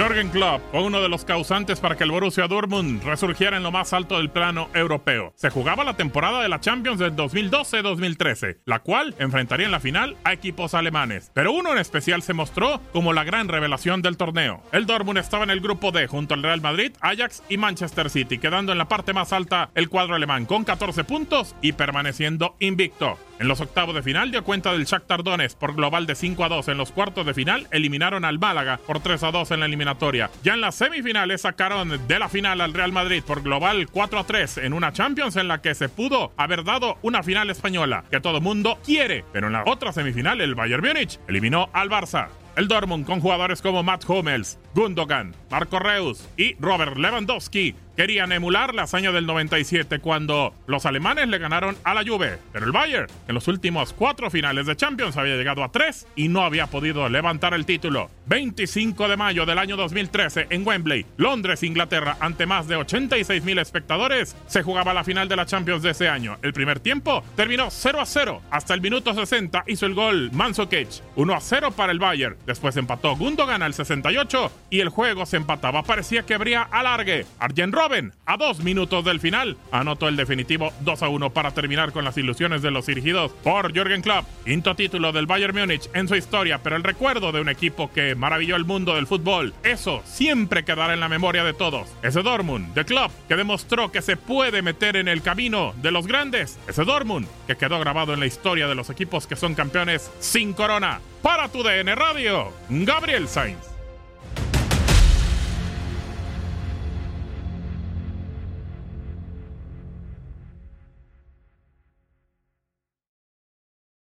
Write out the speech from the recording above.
Jürgen Klopp fue uno de los causantes para que el Borussia Dortmund resurgiera en lo más alto del plano europeo. Se jugaba la temporada de la Champions del 2012-2013, la cual enfrentaría en la final a equipos alemanes. Pero uno en especial se mostró como la gran revelación del torneo. El Dortmund estaba en el grupo D junto al Real Madrid, Ajax y Manchester City, quedando en la parte más alta el cuadro alemán con 14 puntos y permaneciendo invicto. En los octavos de final dio cuenta del Shakhtar Donetsk por global de 5 a 2. En los cuartos de final eliminaron al Málaga por 3 a 2 en la eliminatoria. Ya en las semifinales sacaron de la final al Real Madrid por global 4 a 3 en una Champions en la que se pudo haber dado una final española que todo mundo quiere. Pero en la otra semifinal el Bayern Múnich eliminó al Barça. El Dortmund con jugadores como Matt Hummels, Gundogan, Marco Reus y Robert Lewandowski querían emular la hazaña del 97 cuando los alemanes le ganaron a la Juve. Pero el Bayern, en los últimos cuatro finales de Champions, había llegado a tres y no había podido levantar el título. 25 de mayo del año 2013 en Wembley, Londres, Inglaterra, ante más de 86 mil espectadores, se jugaba la final de la Champions de ese año. El primer tiempo terminó 0 a 0. Hasta el minuto 60 hizo el gol Mansukic. 1 a 0 para el Bayern. Después empató Gundogan al 68 y el juego se empataba. Parecía que habría alargue. Arjen Robben, a dos minutos del final, anotó el definitivo 2 a 1 para terminar con las ilusiones de los dirigidos por Jürgen Klopp. Quinto título del Bayern Múnich en su historia, pero el recuerdo de un equipo que maravilló el mundo del fútbol. Eso siempre quedará en la memoria de todos. Ese Dortmund de Klopp que demostró que se puede meter en el camino de los grandes. Ese Dortmund que quedó grabado en la historia de los equipos que son campeones sin corona. Para tu DN Radio, Gabriel Sainz.